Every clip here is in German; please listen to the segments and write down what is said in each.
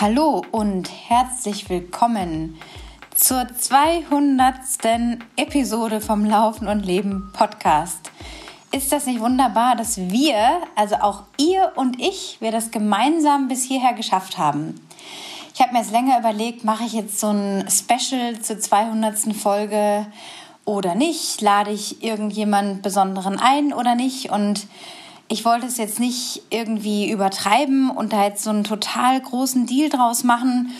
Hallo und herzlich willkommen zur 200. Episode vom Laufen und Leben Podcast. Ist das nicht wunderbar, dass wir, also auch ihr und ich, wir das gemeinsam bis hierher geschafft haben? Ich habe mir jetzt länger überlegt, mache ich jetzt so ein Special zur 200. Folge oder nicht? Lade ich irgendjemand Besonderen ein oder nicht? Und ich wollte es jetzt nicht irgendwie übertreiben und da jetzt so einen total großen Deal draus machen,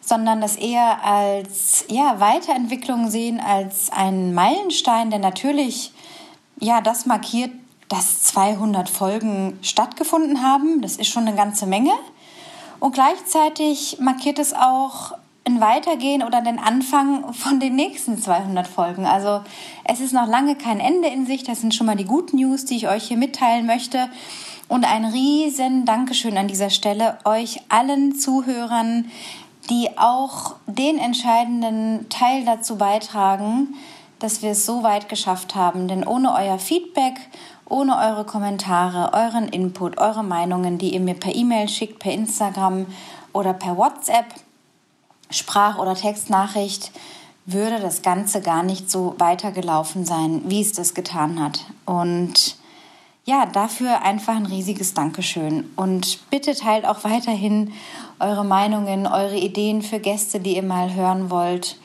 sondern das eher als ja, Weiterentwicklung sehen, als einen Meilenstein, der natürlich ja, das markiert, dass 200 Folgen stattgefunden haben. Das ist schon eine ganze Menge. Und gleichzeitig markiert es auch ein Weitergehen oder den Anfang von den nächsten 200 Folgen. Also es ist noch lange kein Ende in sich. Das sind schon mal die guten News, die ich euch hier mitteilen möchte. Und ein riesen Dankeschön an dieser Stelle euch allen Zuhörern, die auch den entscheidenden Teil dazu beitragen, dass wir es so weit geschafft haben. Denn ohne euer Feedback, ohne eure Kommentare, euren Input, eure Meinungen, die ihr mir per E-Mail schickt, per Instagram oder per WhatsApp, Sprach- oder Textnachricht würde das Ganze gar nicht so weitergelaufen sein, wie es das getan hat. Und ja, dafür einfach ein riesiges Dankeschön. Und bitte teilt auch weiterhin eure Meinungen, eure Ideen für Gäste, die ihr mal hören wollt,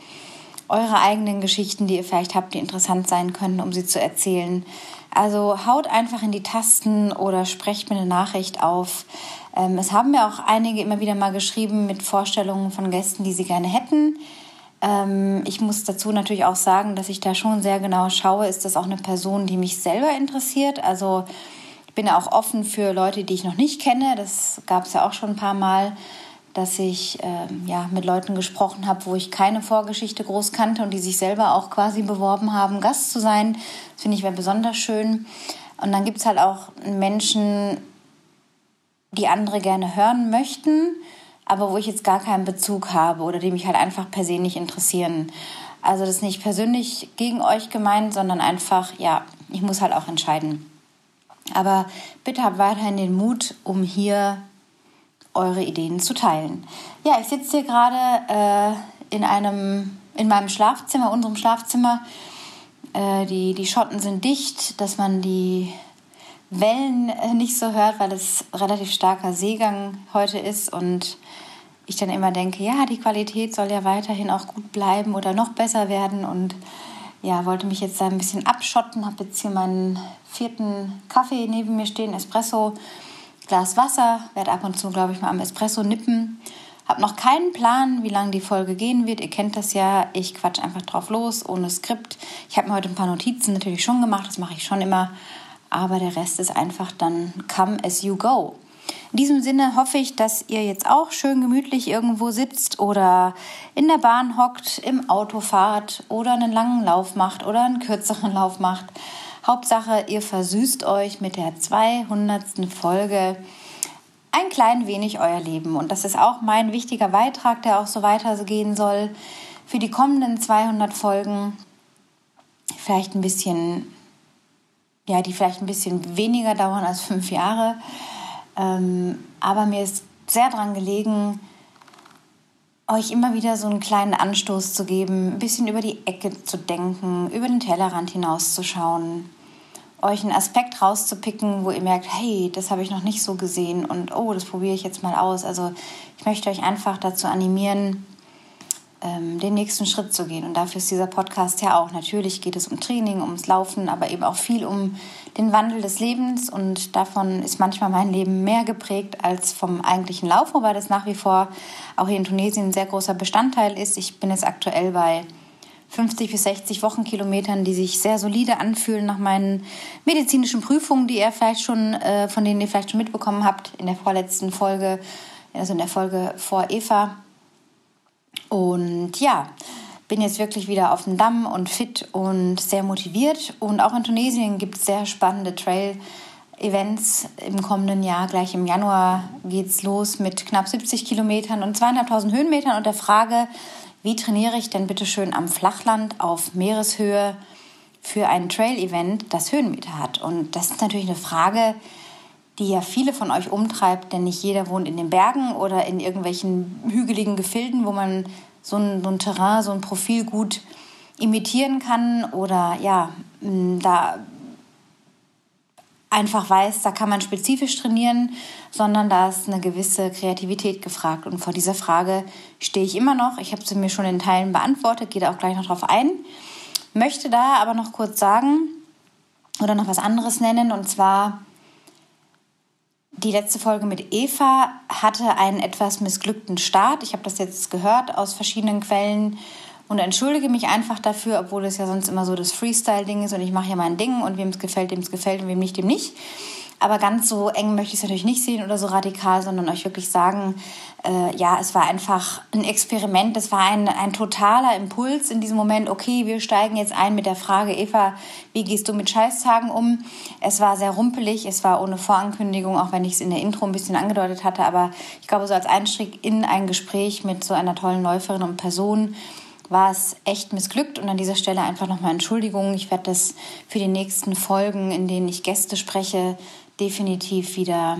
eure eigenen Geschichten, die ihr vielleicht habt, die interessant sein können, um sie zu erzählen. Also haut einfach in die Tasten oder sprecht mir eine Nachricht auf. Ähm, es haben mir auch einige immer wieder mal geschrieben mit Vorstellungen von Gästen, die sie gerne hätten. Ähm, ich muss dazu natürlich auch sagen, dass ich da schon sehr genau schaue, ist das auch eine Person, die mich selber interessiert. Also ich bin auch offen für Leute, die ich noch nicht kenne. Das gab es ja auch schon ein paar Mal, dass ich ähm, ja, mit Leuten gesprochen habe, wo ich keine Vorgeschichte groß kannte und die sich selber auch quasi beworben haben, Gast zu sein. Das finde ich wäre besonders schön. Und dann gibt es halt auch Menschen, die andere gerne hören möchten, aber wo ich jetzt gar keinen Bezug habe oder die mich halt einfach per se nicht interessieren. Also das ist nicht persönlich gegen euch gemeint, sondern einfach, ja, ich muss halt auch entscheiden. Aber bitte habt weiterhin den Mut, um hier eure Ideen zu teilen. Ja, ich sitze hier gerade äh, in einem, in meinem Schlafzimmer, unserem Schlafzimmer. Äh, die, die Schotten sind dicht, dass man die Wellen äh, nicht so hört, weil es relativ starker Seegang heute ist und ich dann immer denke, ja, die Qualität soll ja weiterhin auch gut bleiben oder noch besser werden und ja, wollte mich jetzt da ein bisschen abschotten, habe jetzt hier meinen vierten Kaffee neben mir stehen, Espresso, Glas Wasser, werde ab und zu, glaube ich, mal am Espresso nippen. Habe noch keinen Plan, wie lange die Folge gehen wird. Ihr kennt das ja. Ich quatsch einfach drauf los, ohne Skript. Ich habe mir heute ein paar Notizen natürlich schon gemacht. Das mache ich schon immer aber der Rest ist einfach dann come as you go. In diesem Sinne hoffe ich, dass ihr jetzt auch schön gemütlich irgendwo sitzt oder in der Bahn hockt, im Auto fahrt oder einen langen Lauf macht oder einen kürzeren Lauf macht. Hauptsache, ihr versüßt euch mit der 200. Folge ein klein wenig euer Leben. Und das ist auch mein wichtiger Beitrag, der auch so weitergehen soll. Für die kommenden 200 Folgen vielleicht ein bisschen ja, die vielleicht ein bisschen weniger dauern als fünf Jahre. Ähm, aber mir ist sehr daran gelegen, euch immer wieder so einen kleinen Anstoß zu geben, ein bisschen über die Ecke zu denken, über den Tellerrand hinauszuschauen, euch einen Aspekt rauszupicken, wo ihr merkt, hey, das habe ich noch nicht so gesehen und oh, das probiere ich jetzt mal aus. Also ich möchte euch einfach dazu animieren, ähm, den nächsten Schritt zu gehen. Und dafür ist dieser Podcast ja auch. Natürlich geht es um Training, ums Laufen, aber eben auch viel um den Wandel des Lebens. Und davon ist manchmal mein Leben mehr geprägt als vom eigentlichen Lauf, wobei das nach wie vor auch hier in Tunesien ein sehr großer Bestandteil ist. Ich bin jetzt aktuell bei 50 bis 60 Wochenkilometern, die sich sehr solide anfühlen nach meinen medizinischen Prüfungen, die ihr vielleicht schon, äh, von denen ihr vielleicht schon mitbekommen habt in der vorletzten Folge, also in der Folge vor Eva. Und ja, bin jetzt wirklich wieder auf dem Damm und fit und sehr motiviert. Und auch in Tunesien gibt es sehr spannende Trail-Events im kommenden Jahr. Gleich im Januar geht es los mit knapp 70 Kilometern und zweieinhalbtausend Höhenmetern und der Frage, wie trainiere ich denn bitte schön am Flachland auf Meereshöhe für ein Trail-Event, das Höhenmeter hat? Und das ist natürlich eine Frage, die ja viele von euch umtreibt, denn nicht jeder wohnt in den Bergen oder in irgendwelchen hügeligen Gefilden, wo man so ein, so ein Terrain, so ein Profil gut imitieren kann oder ja, da einfach weiß, da kann man spezifisch trainieren, sondern da ist eine gewisse Kreativität gefragt. Und vor dieser Frage stehe ich immer noch. Ich habe sie mir schon in Teilen beantwortet, gehe da auch gleich noch drauf ein. Möchte da aber noch kurz sagen oder noch was anderes nennen. Und zwar, die letzte Folge mit Eva hatte einen etwas missglückten Start. Ich habe das jetzt gehört aus verschiedenen Quellen und entschuldige mich einfach dafür, obwohl es ja sonst immer so das Freestyle-Ding ist und ich mache ja mein Ding und wem es gefällt, dem es gefällt und wem nicht, dem nicht. Aber ganz so eng möchte ich es natürlich nicht sehen oder so radikal, sondern euch wirklich sagen, äh, ja, es war einfach ein Experiment, es war ein, ein totaler Impuls in diesem Moment, okay, wir steigen jetzt ein mit der Frage, Eva, wie gehst du mit Scheißtagen um? Es war sehr rumpelig, es war ohne Vorankündigung, auch wenn ich es in der Intro ein bisschen angedeutet hatte, aber ich glaube, so als Einstieg in ein Gespräch mit so einer tollen Läuferin und Person, war es echt missglückt und an dieser Stelle einfach nochmal Entschuldigung. Ich werde das für die nächsten Folgen, in denen ich Gäste spreche, definitiv wieder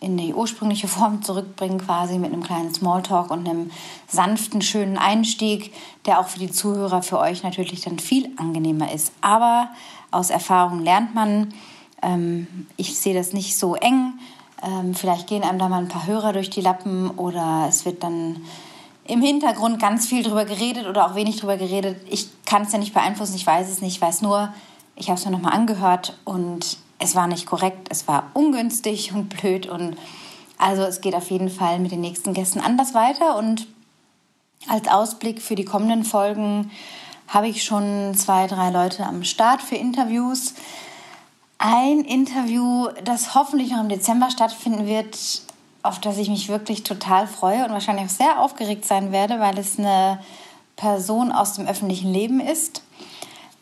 in die ursprüngliche Form zurückbringen, quasi mit einem kleinen Smalltalk und einem sanften, schönen Einstieg, der auch für die Zuhörer, für euch natürlich dann viel angenehmer ist. Aber aus Erfahrung lernt man. Ähm, ich sehe das nicht so eng. Ähm, vielleicht gehen einem da mal ein paar Hörer durch die Lappen oder es wird dann im Hintergrund ganz viel drüber geredet oder auch wenig drüber geredet. Ich kann es ja nicht beeinflussen, ich weiß es nicht, ich weiß nur, ich habe es mir nochmal angehört und es war nicht korrekt, es war ungünstig und blöd und also es geht auf jeden Fall mit den nächsten Gästen anders weiter und als Ausblick für die kommenden Folgen habe ich schon zwei, drei Leute am Start für Interviews. Ein Interview, das hoffentlich noch im Dezember stattfinden wird, auf das ich mich wirklich total freue und wahrscheinlich auch sehr aufgeregt sein werde, weil es eine Person aus dem öffentlichen Leben ist.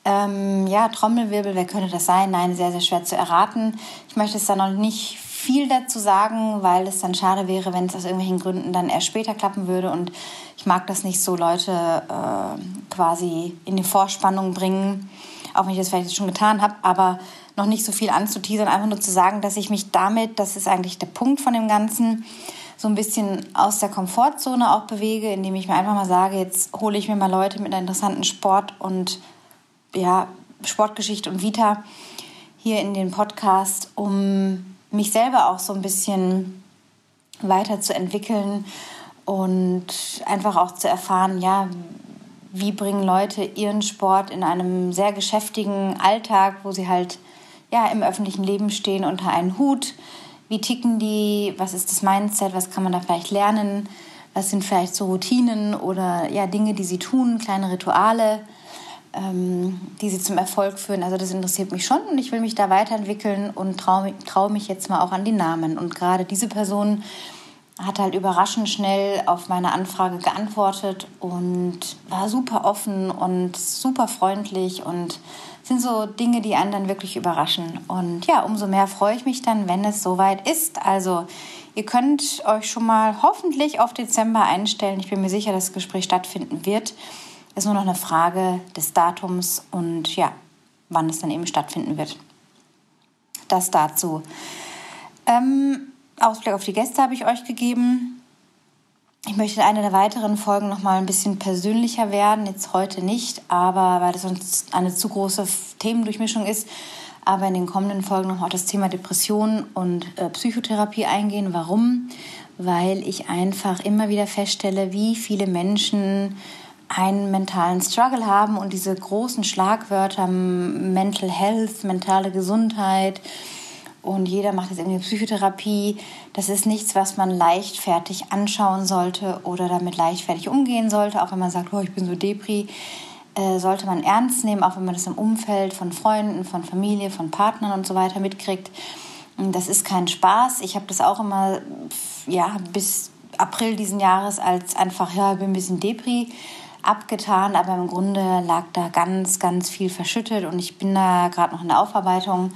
Ähm, ja, Trommelwirbel, wer könnte das sein? Nein, sehr, sehr schwer zu erraten. Ich möchte es da noch nicht viel dazu sagen, weil es dann schade wäre, wenn es aus irgendwelchen Gründen dann erst später klappen würde. Und ich mag das nicht so, Leute äh, quasi in die Vorspannung bringen, auch wenn ich das vielleicht schon getan habe. Aber noch nicht so viel anzuteasern, einfach nur zu sagen, dass ich mich damit, das ist eigentlich der Punkt von dem Ganzen, so ein bisschen aus der Komfortzone auch bewege, indem ich mir einfach mal sage, jetzt hole ich mir mal Leute mit einer interessanten Sport und ja, Sportgeschichte und Vita hier in den Podcast, um mich selber auch so ein bisschen weiterzuentwickeln und einfach auch zu erfahren, ja, wie bringen Leute ihren Sport in einem sehr geschäftigen Alltag, wo sie halt ja, im öffentlichen Leben stehen unter einen Hut. Wie ticken die? Was ist das Mindset? Was kann man da vielleicht lernen? Was sind vielleicht so Routinen oder ja, Dinge, die sie tun, kleine Rituale, ähm, die sie zum Erfolg führen? Also das interessiert mich schon und ich will mich da weiterentwickeln und traue trau mich jetzt mal auch an die Namen. Und gerade diese Person hat halt überraschend schnell auf meine Anfrage geantwortet und war super offen und super freundlich und sind so Dinge, die einen dann wirklich überraschen. Und ja, umso mehr freue ich mich dann, wenn es soweit ist. Also ihr könnt euch schon mal hoffentlich auf Dezember einstellen. Ich bin mir sicher, dass das Gespräch stattfinden wird. Ist nur noch eine Frage des Datums und ja, wann es dann eben stattfinden wird. Das dazu. Ähm, Ausblick auf die Gäste habe ich euch gegeben. Ich möchte in einer der weiteren Folgen noch mal ein bisschen persönlicher werden. Jetzt heute nicht, aber weil das sonst eine zu große Themendurchmischung ist. Aber in den kommenden Folgen noch auf das Thema Depression und äh, Psychotherapie eingehen. Warum? Weil ich einfach immer wieder feststelle, wie viele Menschen einen mentalen Struggle haben und diese großen Schlagwörter Mental Health, mentale Gesundheit, und jeder macht jetzt irgendwie Psychotherapie. Das ist nichts, was man leichtfertig anschauen sollte oder damit leichtfertig umgehen sollte, auch wenn man sagt, oh, ich bin so Depri. Äh, sollte man ernst nehmen, auch wenn man das im Umfeld von Freunden, von Familie, von Partnern und so weiter mitkriegt. Das ist kein Spaß. Ich habe das auch immer, ja, bis April diesen Jahres als einfach, ja, ich bin ein bisschen Depri abgetan, aber im Grunde lag da ganz, ganz viel verschüttet und ich bin da gerade noch in der Aufarbeitung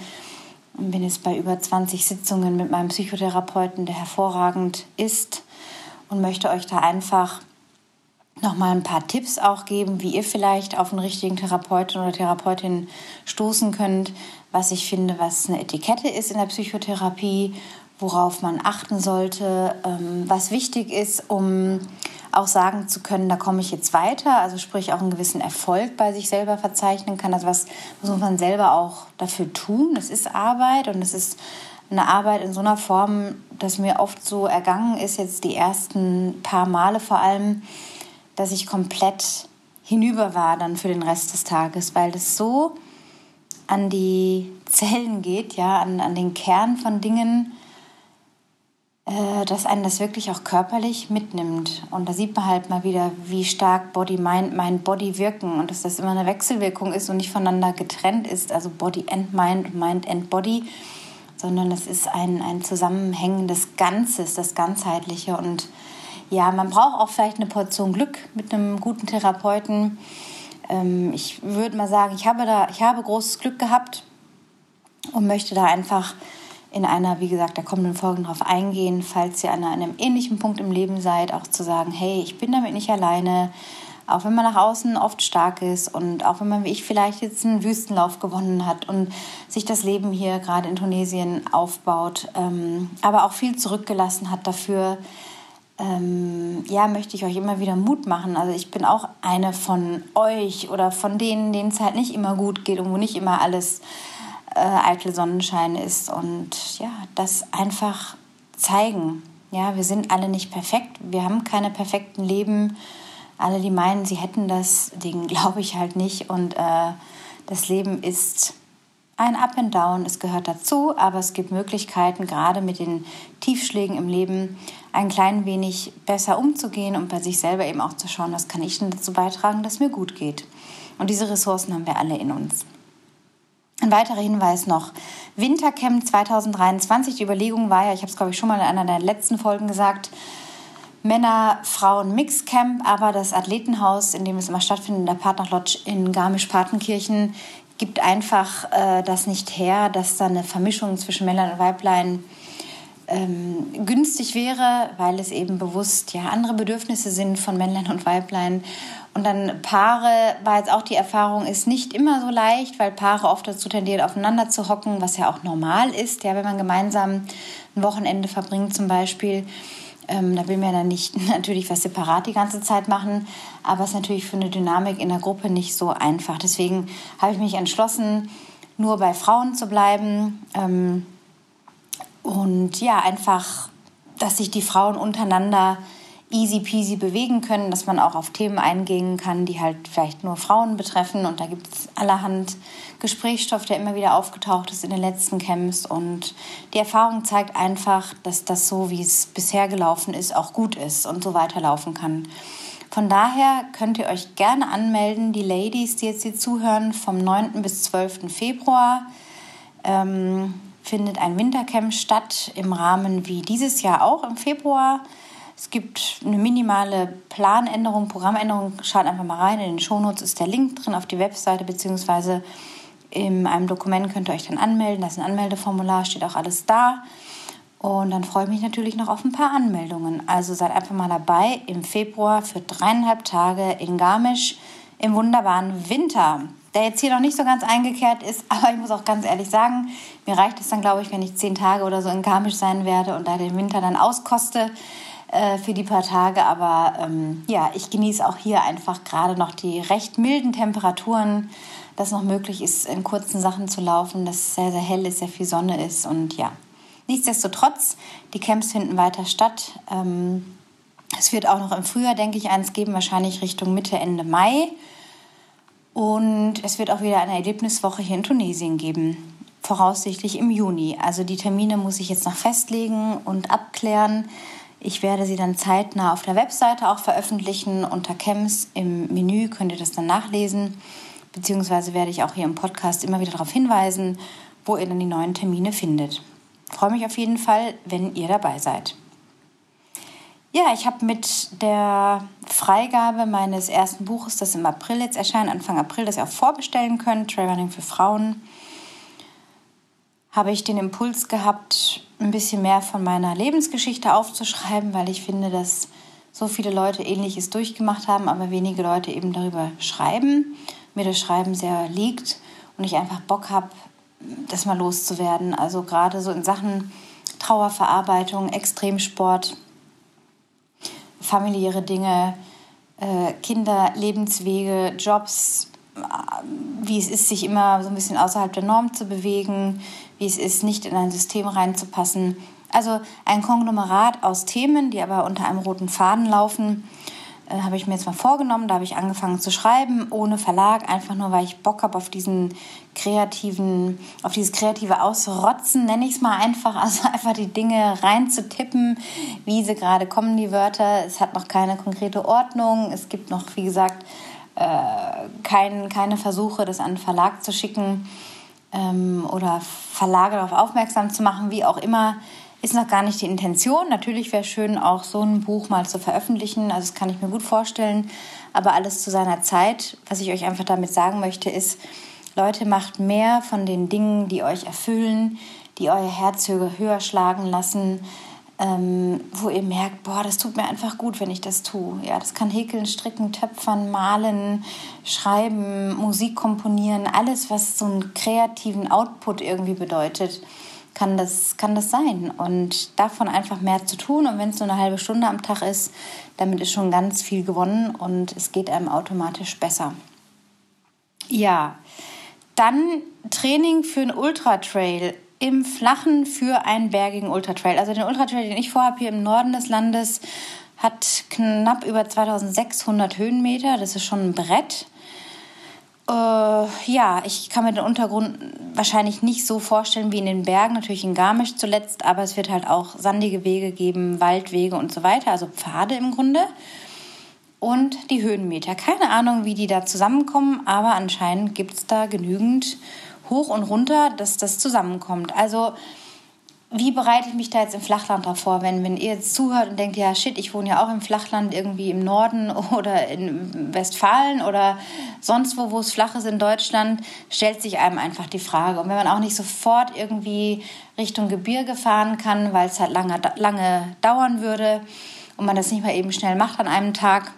und bin jetzt bei über 20 Sitzungen mit meinem Psychotherapeuten, der hervorragend ist. Und möchte euch da einfach nochmal ein paar Tipps auch geben, wie ihr vielleicht auf einen richtigen Therapeuten oder Therapeutin stoßen könnt, was ich finde, was eine Etikette ist in der Psychotherapie, worauf man achten sollte, ähm, was wichtig ist, um auch sagen zu können, da komme ich jetzt weiter, also sprich auch einen gewissen Erfolg bei sich selber verzeichnen kann. Also was muss man selber auch dafür tun? Das ist Arbeit und es ist eine Arbeit in so einer Form, dass mir oft so ergangen ist, jetzt die ersten paar Male vor allem, dass ich komplett hinüber war dann für den Rest des Tages, weil das so an die Zellen geht, ja, an, an den Kern von Dingen, äh, dass einen das wirklich auch körperlich mitnimmt. Und da sieht man halt mal wieder, wie stark Body, Mind, Mind, Body wirken und dass das immer eine Wechselwirkung ist und nicht voneinander getrennt ist, also Body and Mind und Mind and Body, sondern es ist ein, ein zusammenhängendes Ganzes, das Ganzheitliche. Und ja, man braucht auch vielleicht eine Portion Glück mit einem guten Therapeuten. Ähm, ich würde mal sagen, ich habe da, ich habe großes Glück gehabt und möchte da einfach in einer, wie gesagt, der kommenden Folgen darauf eingehen, falls ihr an einem ähnlichen Punkt im Leben seid, auch zu sagen, hey, ich bin damit nicht alleine, auch wenn man nach außen oft stark ist und auch wenn man wie ich vielleicht jetzt einen Wüstenlauf gewonnen hat und sich das Leben hier gerade in Tunesien aufbaut, ähm, aber auch viel zurückgelassen hat dafür, ähm, ja, möchte ich euch immer wieder Mut machen. Also ich bin auch eine von euch oder von denen, denen es halt nicht immer gut geht und wo nicht immer alles äh, eitel Sonnenschein ist und ja, das einfach zeigen. Ja, wir sind alle nicht perfekt, wir haben keine perfekten Leben. Alle, die meinen, sie hätten das, denen glaube ich halt nicht. Und äh, das Leben ist ein Up and Down, es gehört dazu, aber es gibt Möglichkeiten, gerade mit den Tiefschlägen im Leben ein klein wenig besser umzugehen und bei sich selber eben auch zu schauen, was kann ich denn dazu beitragen, dass mir gut geht. Und diese Ressourcen haben wir alle in uns. Ein weiterer Hinweis noch. Wintercamp 2023. Die Überlegung war ja, ich habe es glaube ich schon mal in einer der letzten Folgen gesagt, Männer, Frauen Mixcamp, aber das Athletenhaus, in dem es immer stattfindet, in der Partner Lodge in Garmisch-Partenkirchen, gibt einfach äh, das nicht her, dass da eine Vermischung zwischen Männern und Weiblein ähm, günstig wäre, weil es eben bewusst ja andere Bedürfnisse sind von Männlein und Weiblein und dann Paare war jetzt auch die Erfahrung, ist nicht immer so leicht, weil Paare oft dazu tendieren, aufeinander zu hocken, was ja auch normal ist, ja, wenn man gemeinsam ein Wochenende verbringt zum Beispiel. Ähm, da will man dann nicht natürlich was separat die ganze Zeit machen, aber es ist natürlich für eine Dynamik in der Gruppe nicht so einfach. Deswegen habe ich mich entschlossen, nur bei Frauen zu bleiben. Ähm, und ja, einfach, dass sich die Frauen untereinander easy peasy bewegen können, dass man auch auf Themen eingehen kann, die halt vielleicht nur Frauen betreffen. Und da gibt es allerhand Gesprächsstoff, der immer wieder aufgetaucht ist in den letzten Camps. Und die Erfahrung zeigt einfach, dass das so, wie es bisher gelaufen ist, auch gut ist und so weiterlaufen kann. Von daher könnt ihr euch gerne anmelden, die Ladies, die jetzt hier zuhören, vom 9. bis 12. Februar. Ähm, findet ein Wintercamp statt im Rahmen wie dieses Jahr auch im Februar es gibt eine minimale Planänderung, Programmänderung. Schaut einfach mal rein. In den Shownotes ist der Link drin auf die Webseite, beziehungsweise in einem Dokument könnt ihr euch dann anmelden. Da ist ein Anmeldeformular, steht auch alles da. Und dann freue ich mich natürlich noch auf ein paar Anmeldungen. Also seid einfach mal dabei im Februar für dreieinhalb Tage in Garmisch im wunderbaren Winter, der jetzt hier noch nicht so ganz eingekehrt ist. Aber ich muss auch ganz ehrlich sagen, mir reicht es dann, glaube ich, wenn ich zehn Tage oder so in Garmisch sein werde und da den Winter dann auskoste. Äh, für die paar Tage. Aber ähm, ja, ich genieße auch hier einfach gerade noch die recht milden Temperaturen, dass noch möglich ist, in kurzen Sachen zu laufen, dass es sehr, sehr hell ist, sehr viel Sonne ist. Und ja, nichtsdestotrotz, die Camps finden weiter statt. Ähm, es wird auch noch im Frühjahr, denke ich, eins geben, wahrscheinlich Richtung Mitte, Ende Mai. Und es wird auch wieder eine Erlebniswoche hier in Tunesien geben, voraussichtlich im Juni. Also die Termine muss ich jetzt noch festlegen und abklären. Ich werde sie dann zeitnah auf der Webseite auch veröffentlichen. Unter Camps im Menü könnt ihr das dann nachlesen. Beziehungsweise werde ich auch hier im Podcast immer wieder darauf hinweisen, wo ihr dann die neuen Termine findet. Ich freue mich auf jeden Fall, wenn ihr dabei seid. Ja, ich habe mit der Freigabe meines ersten Buches, das im April jetzt erscheint, Anfang April, das ihr auch vorbestellen könnt, Trailrunning für Frauen, habe ich den Impuls gehabt, ein bisschen mehr von meiner Lebensgeschichte aufzuschreiben, weil ich finde, dass so viele Leute Ähnliches durchgemacht haben, aber wenige Leute eben darüber schreiben. Mir das Schreiben sehr liegt und ich einfach Bock habe, das mal loszuwerden. Also gerade so in Sachen Trauerverarbeitung, Extremsport, familiäre Dinge, äh, Kinder, Lebenswege, Jobs, äh, wie es ist, sich immer so ein bisschen außerhalb der Norm zu bewegen, wie es ist, nicht in ein System reinzupassen. Also ein Konglomerat aus Themen, die aber unter einem roten Faden laufen, äh, habe ich mir jetzt mal vorgenommen. Da habe ich angefangen zu schreiben, ohne Verlag, einfach nur, weil ich Bock habe auf diesen kreativen, auf dieses kreative Ausrotzen, nenne ich es mal einfach. Also einfach die Dinge reinzutippen, wie sie gerade kommen, die Wörter. Es hat noch keine konkrete Ordnung. Es gibt noch, wie gesagt, äh, kein, keine Versuche, das an einen Verlag zu schicken ähm, oder Verlage darauf aufmerksam zu machen, wie auch immer ist noch gar nicht die Intention. Natürlich wäre schön, auch so ein Buch mal zu veröffentlichen. Also das kann ich mir gut vorstellen. Aber alles zu seiner Zeit. Was ich euch einfach damit sagen möchte, ist, Leute, macht mehr von den Dingen, die euch erfüllen, die euer Herz höher schlagen lassen, ähm, wo ihr merkt, boah, das tut mir einfach gut, wenn ich das tue. Ja, das kann häkeln, stricken, töpfern, malen, schreiben, Musik komponieren, alles, was so einen kreativen Output irgendwie bedeutet kann das, kann das sein. Und davon einfach mehr zu tun. Und wenn es nur eine halbe Stunde am Tag ist, damit ist schon ganz viel gewonnen und es geht einem automatisch besser. Ja, dann Training für einen Ultratrail im Flachen für einen bergigen Ultratrail. Also den Ultratrail, den ich vorhabe hier im Norden des Landes, hat knapp über 2600 Höhenmeter. Das ist schon ein Brett. Äh, ja, ich kann mir den Untergrund wahrscheinlich nicht so vorstellen wie in den Bergen, natürlich in Garmisch zuletzt, aber es wird halt auch sandige Wege geben, Waldwege und so weiter, also Pfade im Grunde. Und die Höhenmeter. Keine Ahnung, wie die da zusammenkommen, aber anscheinend gibt es da genügend hoch und runter, dass das zusammenkommt. Also wie bereite ich mich da jetzt im Flachland drauf vor, wenn, wenn ihr jetzt zuhört und denkt, ja shit, ich wohne ja auch im Flachland, irgendwie im Norden oder in Westfalen oder sonst wo, wo es flach ist in Deutschland, stellt sich einem einfach die Frage. Und wenn man auch nicht sofort irgendwie Richtung Gebirge fahren kann, weil es halt lange, lange dauern würde und man das nicht mal eben schnell macht an einem Tag,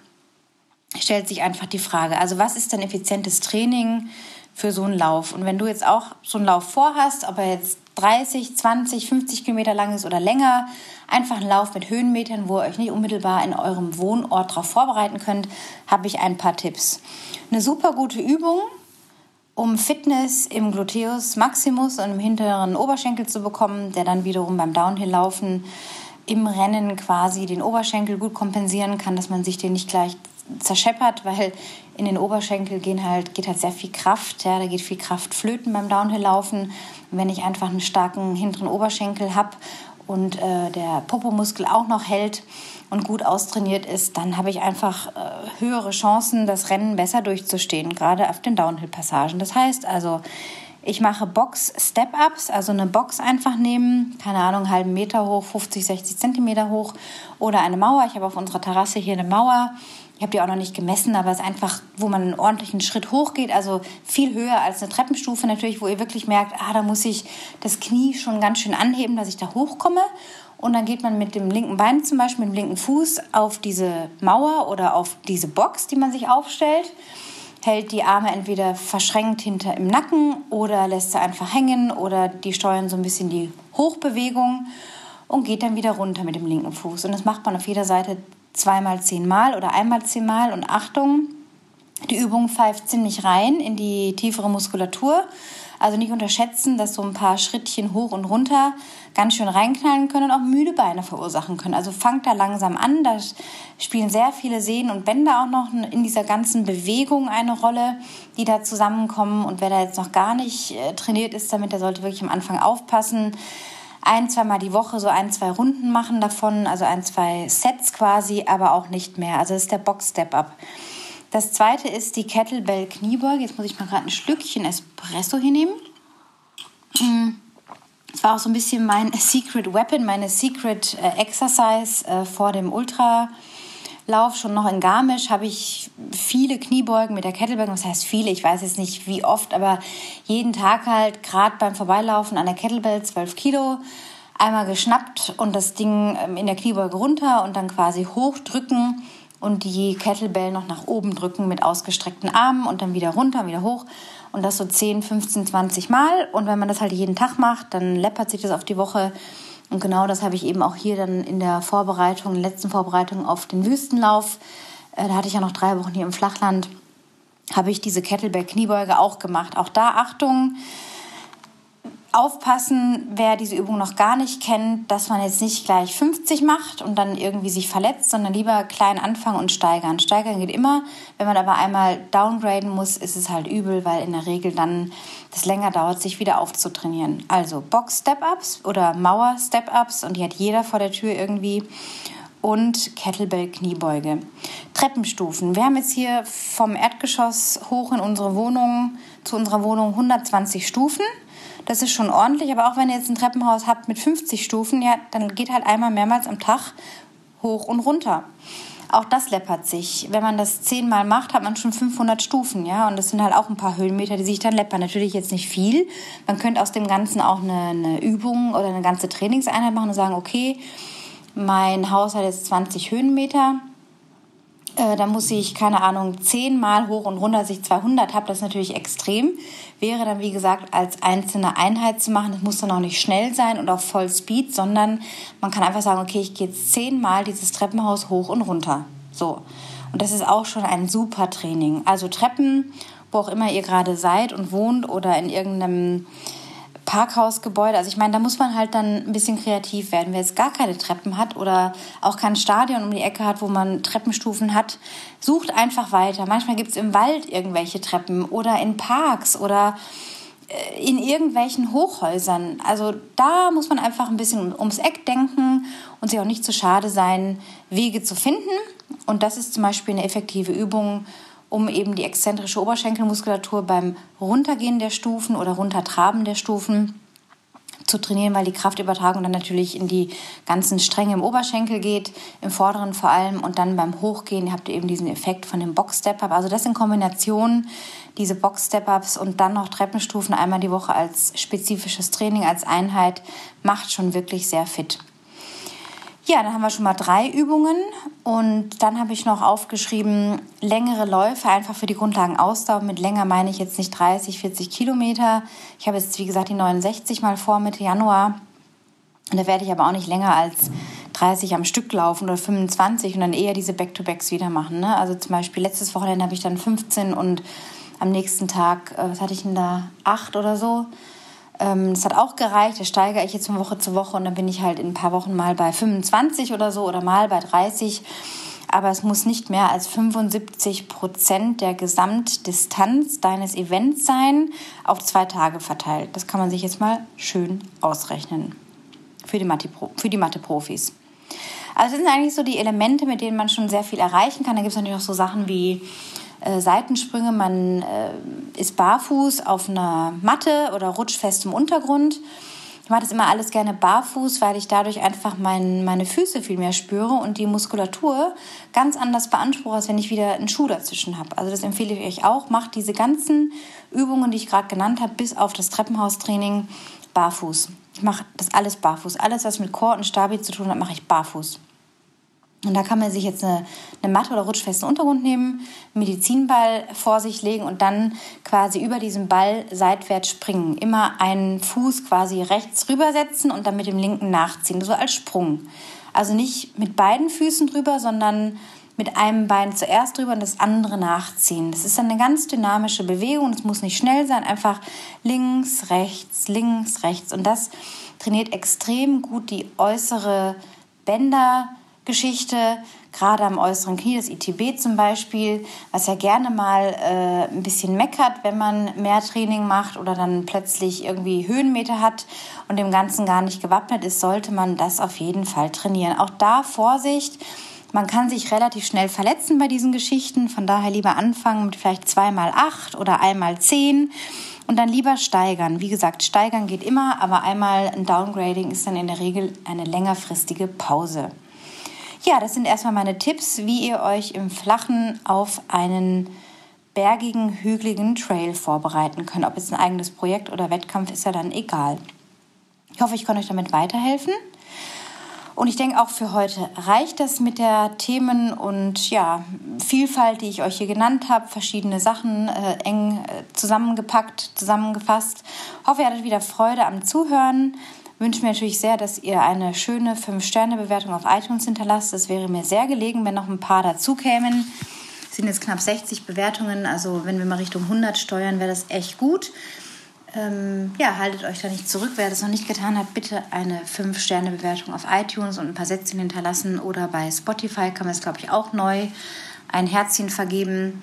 stellt sich einfach die Frage, also was ist denn effizientes Training für so einen Lauf? Und wenn du jetzt auch so einen Lauf vorhast, ob er jetzt 30, 20, 50 Kilometer lang ist oder länger. Einfach ein Lauf mit Höhenmetern, wo ihr euch nicht unmittelbar in eurem Wohnort darauf vorbereiten könnt, habe ich ein paar Tipps. Eine super gute Übung, um Fitness im Gluteus Maximus und im hinteren Oberschenkel zu bekommen, der dann wiederum beim Downhill-Laufen im Rennen quasi den Oberschenkel gut kompensieren kann, dass man sich den nicht gleich zerscheppert, weil in den Oberschenkel gehen halt, geht halt sehr viel Kraft. Ja, da geht viel Kraft flöten beim Downhill-Laufen. wenn ich einfach einen starken hinteren Oberschenkel habe und äh, der Popomuskel auch noch hält und gut austrainiert ist, dann habe ich einfach äh, höhere Chancen, das Rennen besser durchzustehen, gerade auf den Downhill-Passagen. Das heißt also, ich mache Box-Step-Ups, also eine Box einfach nehmen, keine Ahnung, einen halben Meter hoch, 50, 60 Zentimeter hoch oder eine Mauer. Ich habe auf unserer Terrasse hier eine Mauer ich habe die auch noch nicht gemessen, aber es ist einfach, wo man einen ordentlichen Schritt hochgeht, also viel höher als eine Treppenstufe natürlich, wo ihr wirklich merkt, ah, da muss ich das Knie schon ganz schön anheben, dass ich da hochkomme. Und dann geht man mit dem linken Bein zum Beispiel, mit dem linken Fuß auf diese Mauer oder auf diese Box, die man sich aufstellt, hält die Arme entweder verschränkt hinter im Nacken oder lässt sie einfach hängen oder die steuern so ein bisschen die Hochbewegung und geht dann wieder runter mit dem linken Fuß. Und das macht man auf jeder Seite zweimal zehnmal oder einmal zehnmal. Und Achtung, die Übung pfeift ziemlich rein in die tiefere Muskulatur. Also nicht unterschätzen, dass so ein paar Schrittchen hoch und runter ganz schön reinknallen können und auch müde Beine verursachen können. Also fangt da langsam an. Da spielen sehr viele Sehnen und Bänder auch noch in dieser ganzen Bewegung eine Rolle, die da zusammenkommen. Und wer da jetzt noch gar nicht äh, trainiert ist damit, der sollte wirklich am Anfang aufpassen ein, zweimal die Woche so ein, zwei Runden machen davon, also ein, zwei Sets quasi, aber auch nicht mehr. Also das ist der Box-Step-Up. Das zweite ist die Kettlebell Kniebeuge. Jetzt muss ich mal gerade ein Schlückchen Espresso hier nehmen. Mm. Das war auch so ein bisschen mein Secret Weapon, meine Secret äh, Exercise äh, vor dem Ultra Lauf schon noch in Garmisch habe ich viele Kniebeugen mit der Kettlebell. Was heißt viele? Ich weiß jetzt nicht wie oft, aber jeden Tag halt, gerade beim Vorbeilaufen an der Kettlebell, 12 Kilo, einmal geschnappt und das Ding ähm, in der Kniebeuge runter und dann quasi hochdrücken und die Kettlebell noch nach oben drücken mit ausgestreckten Armen und dann wieder runter, wieder hoch und das so 10, 15, 20 Mal und wenn man das halt jeden Tag macht, dann läppert sich das auf die Woche und genau das habe ich eben auch hier dann in der Vorbereitung, letzten Vorbereitung auf den Wüstenlauf, äh, da hatte ich ja noch drei Wochen hier im Flachland, habe ich diese Kettlebell-Kniebeuge auch gemacht. Auch da Achtung, aufpassen, wer diese Übung noch gar nicht kennt, dass man jetzt nicht gleich 50 macht und dann irgendwie sich verletzt, sondern lieber klein anfangen und steigern. Steigern geht immer. Wenn man aber einmal downgraden muss, ist es halt übel, weil in der Regel dann das länger dauert, sich wieder aufzutrainieren. Also Box Step-Ups oder Mauer Step-Ups und die hat jeder vor der Tür irgendwie und Kettlebell Kniebeuge. Treppenstufen. Wir haben jetzt hier vom Erdgeschoss hoch in unsere Wohnung zu unserer Wohnung 120 Stufen. Das ist schon ordentlich, aber auch wenn ihr jetzt ein Treppenhaus habt mit 50 Stufen, ja, dann geht halt einmal mehrmals am Tag hoch und runter. Auch das läppert sich. Wenn man das zehnmal macht, hat man schon 500 Stufen, ja. Und das sind halt auch ein paar Höhenmeter, die sich dann läppern. Natürlich jetzt nicht viel. Man könnte aus dem Ganzen auch eine, eine Übung oder eine ganze Trainingseinheit machen und sagen, okay, mein Haus hat jetzt 20 Höhenmeter äh, da muss ich, keine Ahnung, zehnmal hoch und runter, dass ich 200 habe, das ist natürlich extrem. Wäre dann, wie gesagt, als einzelne Einheit zu machen. Das muss dann auch nicht schnell sein und auf Vollspeed, sondern man kann einfach sagen, okay, ich gehe jetzt zehnmal dieses Treppenhaus hoch und runter. So. Und das ist auch schon ein super Training. Also Treppen, wo auch immer ihr gerade seid und wohnt oder in irgendeinem Parkhausgebäude. Also ich meine, da muss man halt dann ein bisschen kreativ werden. Wer jetzt gar keine Treppen hat oder auch kein Stadion um die Ecke hat, wo man Treppenstufen hat, sucht einfach weiter. Manchmal gibt es im Wald irgendwelche Treppen oder in Parks oder äh, in irgendwelchen Hochhäusern. Also da muss man einfach ein bisschen ums Eck denken und sich auch nicht zu schade sein, Wege zu finden. Und das ist zum Beispiel eine effektive Übung, um eben die exzentrische Oberschenkelmuskulatur beim Runtergehen der Stufen oder Runtertraben der Stufen zu trainieren, weil die Kraftübertragung dann natürlich in die ganzen Stränge im Oberschenkel geht, im vorderen vor allem und dann beim Hochgehen habt ihr eben diesen Effekt von dem Box-Step-Up. Also das in Kombination, diese Box-Step-Ups und dann noch Treppenstufen einmal die Woche als spezifisches Training, als Einheit, macht schon wirklich sehr fit. Ja, dann haben wir schon mal drei Übungen und dann habe ich noch aufgeschrieben, längere Läufe einfach für die Grundlagen Ausdauer. Mit länger meine ich jetzt nicht 30, 40 Kilometer. Ich habe jetzt, wie gesagt, die 69 mal vor Mitte Januar. Und da werde ich aber auch nicht länger als 30 am Stück laufen oder 25 und dann eher diese Back-to-Backs wieder machen. Ne? Also zum Beispiel letztes Wochenende habe ich dann 15 und am nächsten Tag, äh, was hatte ich denn da, 8 oder so. Ähm, das hat auch gereicht. Das steigere ich jetzt von Woche zu Woche und dann bin ich halt in ein paar Wochen mal bei 25 oder so oder mal bei 30. Aber es muss nicht mehr als 75 Prozent der Gesamtdistanz deines Events sein, auf zwei Tage verteilt. Das kann man sich jetzt mal schön ausrechnen für die Mathe-Profis. Also das sind eigentlich so die Elemente, mit denen man schon sehr viel erreichen kann. Da gibt es natürlich auch so Sachen wie äh, Seitensprünge. Man äh, ist barfuß auf einer Matte oder rutscht fest im Untergrund. Ich mache das immer alles gerne barfuß, weil ich dadurch einfach mein, meine Füße viel mehr spüre und die Muskulatur ganz anders beanspruche, als wenn ich wieder einen Schuh dazwischen habe. Also das empfehle ich euch auch. Macht diese ganzen Übungen, die ich gerade genannt habe, bis auf das Treppenhaustraining barfuß. Ich mache das alles barfuß. Alles, was mit Core und Stabi zu tun hat, mache ich barfuß. Und da kann man sich jetzt eine, eine Matte oder rutschfesten Untergrund nehmen, Medizinball vor sich legen und dann quasi über diesen Ball seitwärts springen. Immer einen Fuß quasi rechts rübersetzen und dann mit dem linken nachziehen, so als Sprung. Also nicht mit beiden Füßen drüber, sondern mit einem Bein zuerst drüber und das andere nachziehen. Das ist eine ganz dynamische Bewegung. Es muss nicht schnell sein, einfach links, rechts, links, rechts. Und das trainiert extrem gut die äußere Bänder, Geschichte, gerade am äußeren Knie, das ITB zum Beispiel, was ja gerne mal äh, ein bisschen meckert, wenn man mehr Training macht oder dann plötzlich irgendwie Höhenmeter hat und dem Ganzen gar nicht gewappnet ist, sollte man das auf jeden Fall trainieren. Auch da Vorsicht. Man kann sich relativ schnell verletzen bei diesen Geschichten, von daher lieber anfangen mit vielleicht zweimal acht oder einmal zehn und dann lieber steigern. Wie gesagt, steigern geht immer, aber einmal ein Downgrading ist dann in der Regel eine längerfristige Pause. Ja, das sind erstmal meine Tipps, wie ihr euch im Flachen auf einen bergigen, hügeligen Trail vorbereiten könnt. Ob es ein eigenes Projekt oder Wettkampf ist ja dann egal. Ich hoffe, ich konnte euch damit weiterhelfen. Und ich denke auch für heute reicht das mit der Themen und ja, Vielfalt, die ich euch hier genannt habe, verschiedene Sachen äh, eng äh, zusammengepackt, zusammengefasst. Hoffe, ihr hattet wieder Freude am Zuhören. Wünsche mir natürlich sehr, dass ihr eine schöne 5-Sterne-Bewertung auf iTunes hinterlasst. Das wäre mir sehr gelegen, wenn noch ein paar dazu kämen. Es sind jetzt knapp 60 Bewertungen, also wenn wir mal Richtung 100 steuern, wäre das echt gut. Ähm, ja, haltet euch da nicht zurück. Wer das noch nicht getan hat, bitte eine 5-Sterne-Bewertung auf iTunes und ein paar Sätzchen hinterlassen. Oder bei Spotify kann man es, glaube ich, auch neu ein Herzchen vergeben.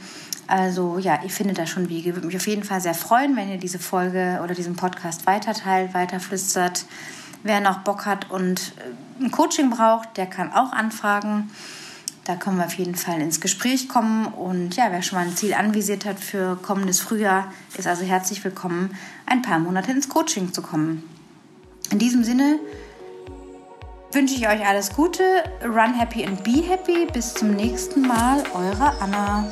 Also ja, ihr findet da schon Wege. Würde mich auf jeden Fall sehr freuen, wenn ihr diese Folge oder diesen Podcast weiterteilt, weiterflüstert. Wer noch Bock hat und äh, ein Coaching braucht, der kann auch anfragen. Da können wir auf jeden Fall ins Gespräch kommen. Und ja, wer schon mal ein Ziel anvisiert hat für kommendes Frühjahr, ist also herzlich willkommen, ein paar Monate ins Coaching zu kommen. In diesem Sinne wünsche ich euch alles Gute. Run happy and be happy. Bis zum nächsten Mal. Eure Anna.